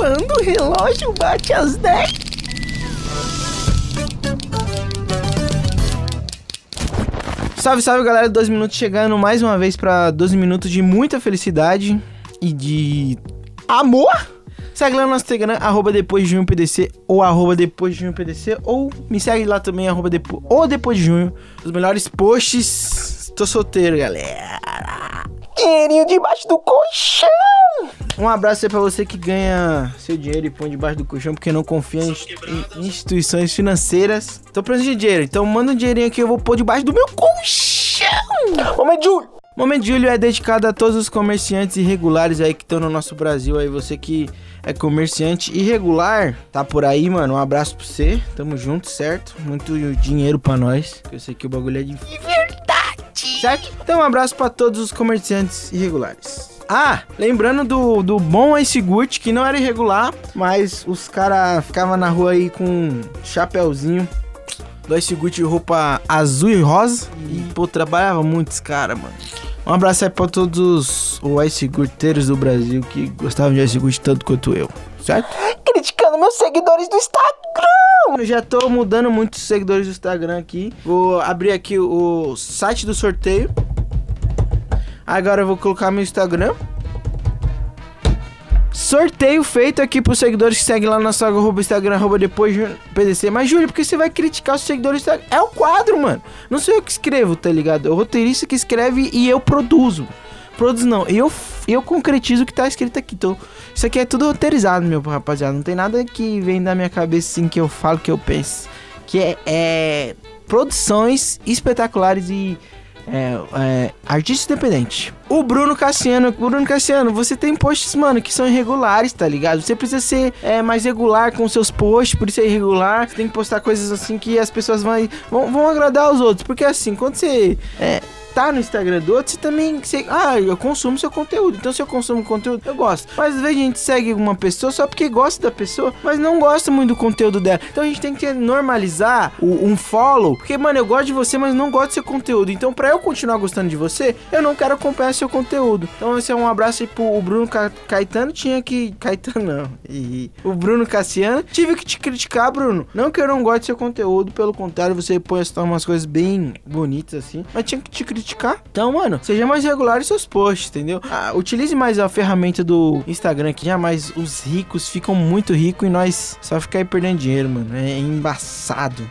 Quando o relógio bate às 10. Salve, salve galera, 12 minutos chegando mais uma vez pra 12 minutos de muita felicidade e de amor. Segue lá no nosso Instagram, arroba depois de junho PDC ou arroba depois de junho PDC ou me segue lá também, arroba depois, ou depois de junho. Os melhores posts. Tô solteiro, galera. Dinheirinho debaixo do colchão. Um abraço aí pra você que ganha seu dinheiro e põe debaixo do colchão porque não confia em, em instituições financeiras. Tô precisando de dinheiro, então manda um dinheirinho aqui eu vou pôr debaixo do meu colchão. Momento Júlio. Momento Júlio é dedicado a todos os comerciantes irregulares aí que estão no nosso Brasil aí, você que é comerciante irregular, tá por aí, mano. Um abraço pra você. Tamo junto, certo? Muito dinheiro pra nós. Eu sei que o bagulho é de verdade. Certo? Então, um abraço pra todos os comerciantes irregulares. Ah, lembrando do, do bom Ice Gut, que não era irregular, mas os caras ficavam na rua aí com um chapéuzinho do Ice Gut roupa azul e rosa. E, pô, trabalhava muito esse cara, mano. Um abraço aí pra todos os Ice Gurteiros do Brasil que gostavam de Ice Gut tanto quanto eu, certo? Criticando meus seguidores do Instagram! Eu já tô mudando muitos seguidores do Instagram aqui. Vou abrir aqui o site do sorteio. Agora eu vou colocar meu Instagram. Sorteio feito aqui pros seguidores que seguem lá no nosso arroba Instagram, arroba depois de PDC. Mas, Júlio, por que você vai criticar os seguidores do? É o quadro, mano. Não sou eu que escrevo, tá ligado? É o roteirista que escreve e eu produzo. Produzo não, eu, eu concretizo o que tá escrito aqui. Então, isso aqui é tudo roteirizado, meu rapaziada. Não tem nada que vem da minha cabeça assim que eu falo, que eu penso. Que é, é produções espetaculares e é, é, artista independente. O Bruno Cassiano, Bruno Cassiano, você tem posts, mano, que são irregulares, tá ligado? Você precisa ser é, mais regular com seus posts, por isso é irregular. Você tem que postar coisas assim que as pessoas vão, vão, vão agradar os outros. Porque assim, quando você é, tá no Instagram do outro, você também. Você, ah, eu consumo seu conteúdo. Então, se eu consumo conteúdo, eu gosto. Mas às vezes a gente segue uma pessoa só porque gosta da pessoa, mas não gosta muito do conteúdo dela. Então a gente tem que normalizar o, um follow. Porque, mano, eu gosto de você, mas não gosto do seu conteúdo. Então, pra eu continuar gostando de você, eu não quero acompanhar seu conteúdo. Então, esse é um abraço aí pro Bruno Ca Caetano. Tinha que. Caetano não. E o Bruno Cassiano. Tive que te criticar, Bruno. Não que eu não goste do seu conteúdo, pelo contrário, você põe umas coisas bem bonitas assim. Mas tinha que te criticar criticar. Então, mano, seja mais regular em seus posts, entendeu? Ah, utilize mais a ferramenta do Instagram, que jamais os ricos ficam muito ricos e nós só ficar aí perdendo dinheiro, mano. É embaçado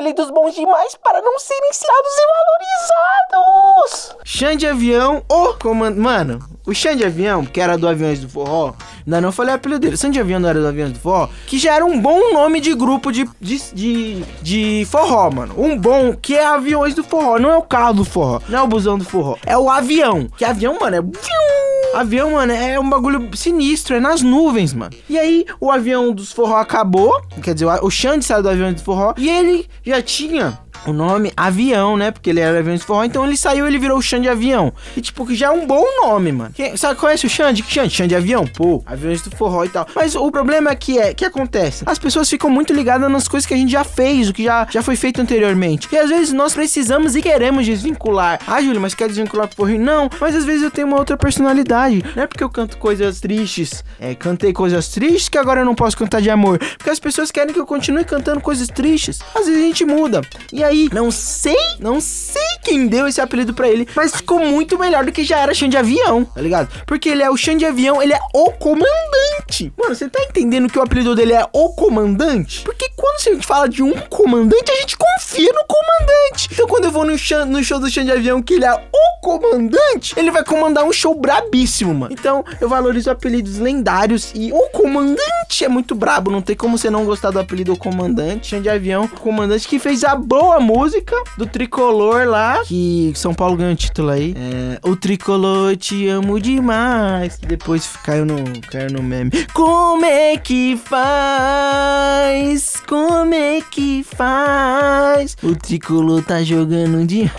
apelidos bons demais para não serem citados e valorizados. Chão de avião, o comando. Mano, o Chão de avião, que era do Aviões do Forró, ainda não falei o apelido dele. Chão de avião não era do Aviões do Forró, que já era um bom nome de grupo de, de, de, de forró, mano. Um bom, que é Aviões do Forró, não é o carro do forró, não é o busão do forró, é o avião. Que avião, mano, é. Avião, mano, é um bagulho sinistro, é nas nuvens, mano. E aí, o avião dos forró acabou, quer dizer, o Xande saiu do avião do forró, e ele já tinha o nome avião, né? Porque ele era avião de forró. Então ele saiu ele virou o Xande Avião. E tipo, que já é um bom nome, mano. Quem, sabe, conhece o Xande? Xande? Xande Avião? Pô, aviões do forró e tal. Mas o problema é que é que acontece. As pessoas ficam muito ligadas nas coisas que a gente já fez, o que já, já foi feito anteriormente. E às vezes nós precisamos e queremos desvincular. Ah, Júlio, mas quer desvincular pro Rio? Não, mas às vezes eu tenho uma outra personalidade. Não é porque eu canto coisas tristes, é, cantei coisas tristes que agora eu não posso cantar de amor. Porque as pessoas querem que eu continue cantando coisas tristes. Às vezes a gente muda. E aí, não sei, não sei quem deu esse apelido para ele, mas ficou muito melhor do que já era chão de avião, tá ligado? Porque ele é o chão de avião, ele é o comandante. Mano, você tá entendendo que o apelido dele é o comandante? Porque quando a gente fala de um comandante, a gente confia no comandante. Então quando eu vou no, no show do chão de avião, que ele é o comandante, ele vai comandar um show brabíssimo, mano. Então eu valorizo apelidos lendários e o comandante é muito brabo, não tem como você não gostar do apelido comandante. De avião, o comandante que fez a boa música do tricolor lá, que São Paulo ganhou o título aí. É, o tricolor te amo demais. Que depois caiu no, caiu no meme. Como é que faz? Como é que faz? O tricolor tá jogando de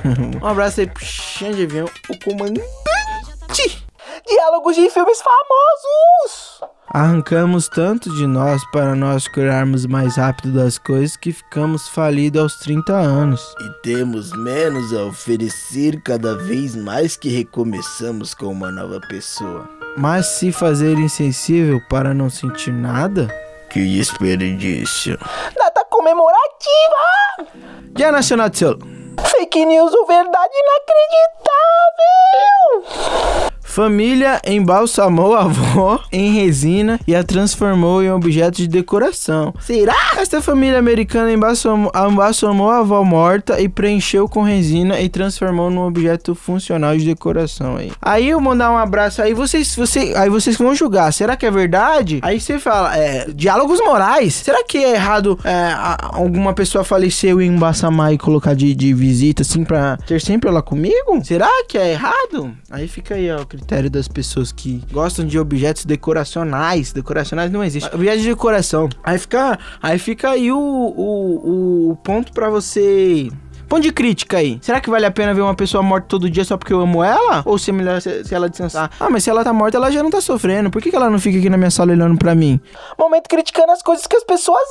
Um abraço aí pro Xande o comandante. Diálogos de filmes famosos. Arrancamos tanto de nós para nós curarmos mais rápido das coisas que ficamos falidos aos 30 anos. E temos menos a oferecer cada vez mais que recomeçamos com uma nova pessoa. Mas se fazer insensível para não sentir nada? Que desperdício. Data comemorativa! Dia Nacional de Selo. Fake news ou verdade inacreditável! Família embalsamou a avó em resina e a transformou em objeto de decoração. Será? Esta família americana embalsamou, embalsamou a avó morta e preencheu com resina e transformou num objeto funcional de decoração aí. Aí eu mandar um abraço aí vocês, você, aí vocês vão julgar. Será que é verdade? Aí você fala, é, diálogos morais. Será que é errado é, alguma pessoa faleceu e embalsamar e colocar de, de visita assim pra ter sempre ela comigo? Será que é errado? Aí fica aí ó, critério das pessoas que gostam de objetos decoracionais. Decoracionais não existe. Objetos de decoração. Aí fica, aí fica aí o, o, o ponto pra você. Ponto de crítica aí. Será que vale a pena ver uma pessoa morta todo dia só porque eu amo ela? Ou se é melhor se, se ela descansar? Ah, mas se ela tá morta, ela já não tá sofrendo. Por que, que ela não fica aqui na minha sala olhando pra mim? Momento criticando as coisas que as pessoas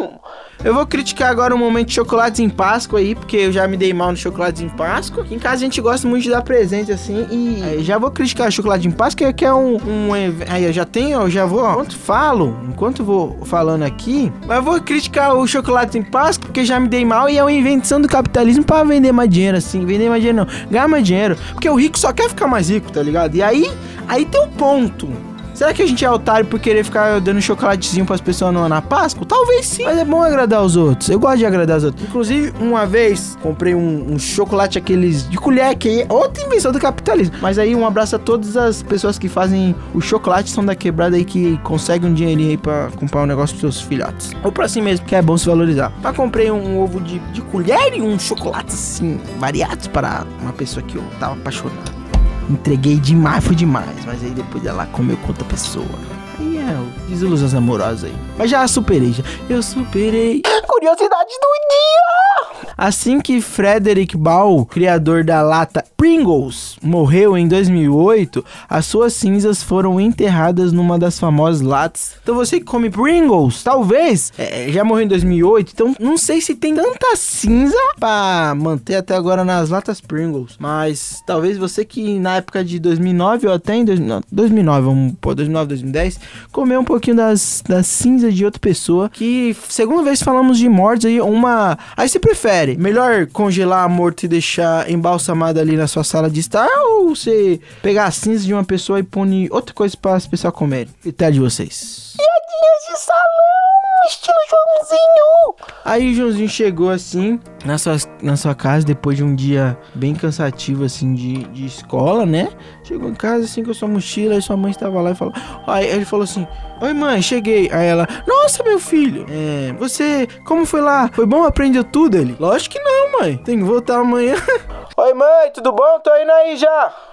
amam! Eu vou criticar agora o momento de chocolates em Páscoa aí, porque eu já me dei mal no chocolates em Páscoa. Aqui em casa a gente gosta muito de dar presente assim. E já vou criticar o chocolate em Páscoa, que é um. um aí eu já tenho, eu já vou. Enquanto falo, enquanto vou falando aqui, mas eu vou criticar o chocolate em Páscoa, porque já me dei mal e é uma invenção do capitalismo pra vender mais dinheiro, assim. Vender mais dinheiro não, ganhar mais dinheiro. Porque o rico só quer ficar mais rico, tá ligado? E aí, aí tem um ponto. Será que a gente é otário por querer ficar dando chocolatezinho pras pessoas no, na Páscoa? Talvez sim. Mas é bom agradar os outros. Eu gosto de agradar os outros. Inclusive, uma vez, comprei um, um chocolate aqueles de colher, que é outra invenção do capitalismo. Mas aí, um abraço a todas as pessoas que fazem o chocolate, são da quebrada aí, que conseguem um dinheirinho aí pra comprar um negócio pros seus filhotes. Ou pra si mesmo, que é bom se valorizar. Mas comprei um ovo de, de colher e um chocolate, assim, variados para uma pessoa que eu tava apaixonado. Entreguei demais, foi demais. Mas aí depois ela comeu com outra pessoa. Aí é, desilusões amorosas aí. Mas já superei, já. Eu superei. Curiosidades do dia! Assim que Frederick Ball, criador da lata Pringles, morreu em 2008, as suas cinzas foram enterradas numa das famosas latas. Então você que come Pringles, talvez, é, já morreu em 2008, então não sei se tem tanta cinza pra manter até agora nas latas Pringles. Mas talvez você que na época de 2009 ou até em dois- não, 2009, vamos pôr 2009, 2010, comeu um pouquinho das, das cinzas de outra pessoa que, segunda vez falamos de mortes aí, uma... Aí você prefere, melhor congelar a morte e deixar embalsamada ali na sua sala de estar ou você pegar a cinza de uma pessoa e pôr outra coisa para as pessoas comerem? Critério de vocês. Piadinhas de salão, estilo Joãozinho! Aí o Joãozinho chegou assim na sua, na sua casa depois de um dia bem cansativo assim de, de escola, né? Chegou em casa assim com a sua mochila e sua mãe estava lá e falou. Aí ele falou assim: Oi mãe, cheguei. Aí ela, nossa meu filho, é, você, como foi lá? Foi bom? Aprendeu tudo ele? Lógico que não, mãe. Tem que voltar amanhã. Oi mãe, tudo bom? Tô indo aí já!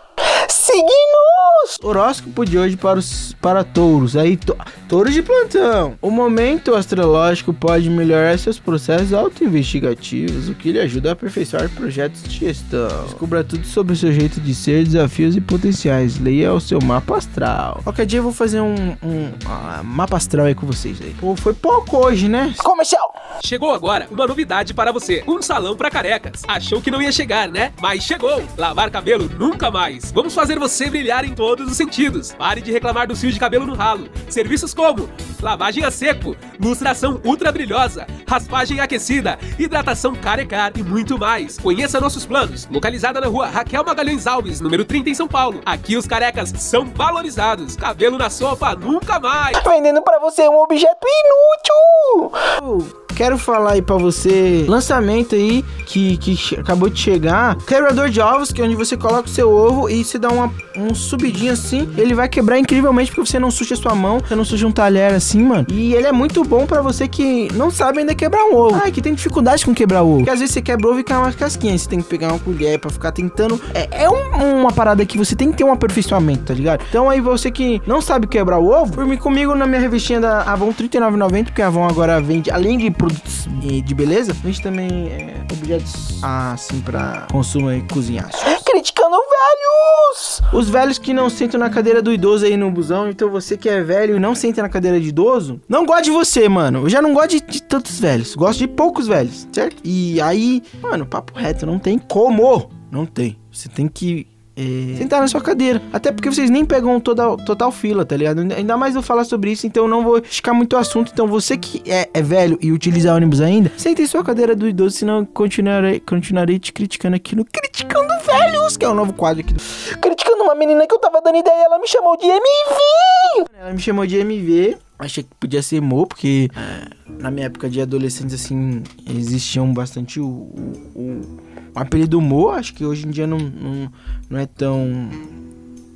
Signos! Horóscopo de hoje para os para touros. Aí, to, touros de plantão. O momento astrológico pode melhorar seus processos auto-investigativos, o que lhe ajuda a aperfeiçoar projetos de gestão. Descubra tudo sobre o seu jeito de ser, desafios e potenciais. Leia o seu mapa astral. Qualquer dia eu vou fazer um, um ah, mapa astral aí com vocês aí. Pô, foi pouco hoje, né? Comercial! Chegou agora uma novidade para você: um salão para carecas. Achou que não ia chegar, né? Mas chegou! Lavar cabelo nunca mais. Vamos fazer você brilhar em todos os sentidos. Pare de reclamar dos fios de cabelo no ralo. Serviços como lavagem a seco, lustração ultra brilhosa, raspagem aquecida, hidratação carecar e muito mais. Conheça nossos planos. Localizada na rua Raquel Magalhães Alves, número 30 em São Paulo. Aqui os carecas são valorizados. Cabelo na sopa nunca mais. Vendendo pra você um objeto inútil! Quero falar aí pra você lançamento aí que, que acabou de chegar. Quebrador de ovos, que é onde você coloca o seu ovo e você dá uma, um subidinho assim. Ele vai quebrar incrivelmente porque você não suja a sua mão, você não suja um talher assim, mano. E ele é muito bom pra você que não sabe ainda quebrar um ovo. Ah, que tem dificuldade com quebrar ovo. Porque às vezes você quebra ovo e cai uma casquinha. Você tem que pegar uma colher pra ficar tentando. É, é um- uma parada que você tem que ter um aperfeiçoamento, tá ligado? Então aí você que não sabe quebrar o ovo, por mim comigo na minha revistinha da Avon R$ 39,90, porque a Avon agora vende, além de produtos de beleza, vende também eh, objetos assim pra consumo e cozinhar. Criticando velhos! Os velhos que não sentam na cadeira do idoso aí no busão, então você que é velho e não senta na cadeira de idoso, não gosto de você, mano. Eu já não gosto de, de tantos velhos, gosto de poucos velhos, certo? E aí, mano, papo reto, não tem como. Não tem. Você tem que é, sentar na sua cadeira. Até porque vocês nem pegam toda, total fila, tá ligado? Ainda mais eu falar sobre isso, então eu não vou esticar muito o assunto. Então você que é, é velho e utiliza ônibus ainda, sente em sua cadeira do idoso, senão eu continuarei, continuarei te criticando aqui no Criticando Velhos, que é o novo quadro aqui do... Criticando uma menina que eu tava dando ideia, ela me chamou de MV. Ela me chamou de MV. Achei que podia ser Mo, porque é, na minha época de adolescente, assim, existiam bastante o, o, o, o apelido Mo. Acho que hoje em dia não, não, não é tão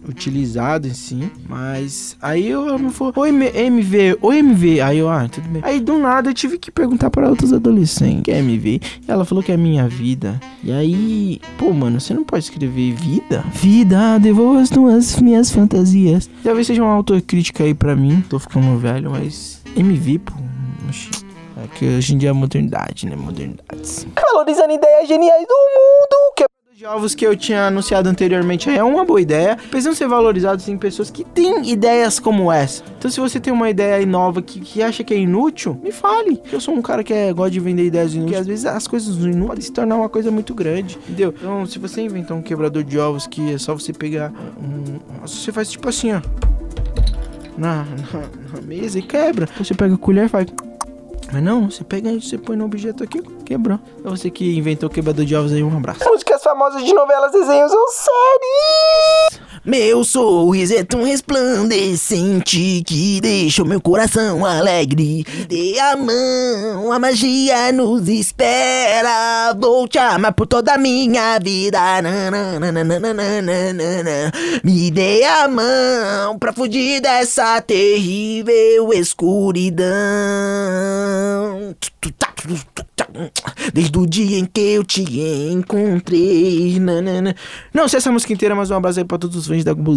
utilizado si, mas aí eu me falou, oi MV, oi MV, aí eu, ah, tudo bem. Aí do nada eu tive que perguntar para outros adolescentes, que é MV, e ela falou que é minha vida. E aí, pô, mano, você não pode escrever vida? Vida, devolva as tuas minhas fantasias. Talvez seja uma autocrítica aí para mim, tô ficando velho, mas MV, pô, que hoje em dia é modernidade, né? Modernidades. Valorizando ideias geniais do mundo, que de ovos que eu tinha anunciado anteriormente é uma boa ideia. Precisam ser valorizados em pessoas que têm ideias como essa. Então, se você tem uma ideia nova que, que acha que é inútil, me fale. Eu sou um cara que é, gosta de vender ideias inúteis. Porque às vezes as coisas inúteis podem se tornar uma coisa muito grande. Entendeu? Então, se você inventar um quebrador de ovos que é só você pegar um. Você faz tipo assim, ó. Na, na, na mesa e quebra. Você pega a colher e faz. Mas não, você pega e você põe no objeto aqui, quebrou. É você que inventou o quebrador de ovos aí, um abraço. Músicas famosas de novelas, desenhos ou séries. Meu sorriso é tão resplandecente que deixa o meu coração alegre. Dê a mão, a magia nos espera. Vou te amar por toda a minha vida. Me dê a mão pra fugir dessa terrível escuridão. Desde o dia em que eu te encontrei. Nanana. Não sei essa música inteira, mas um abraço aí pra todos os fãs da Globo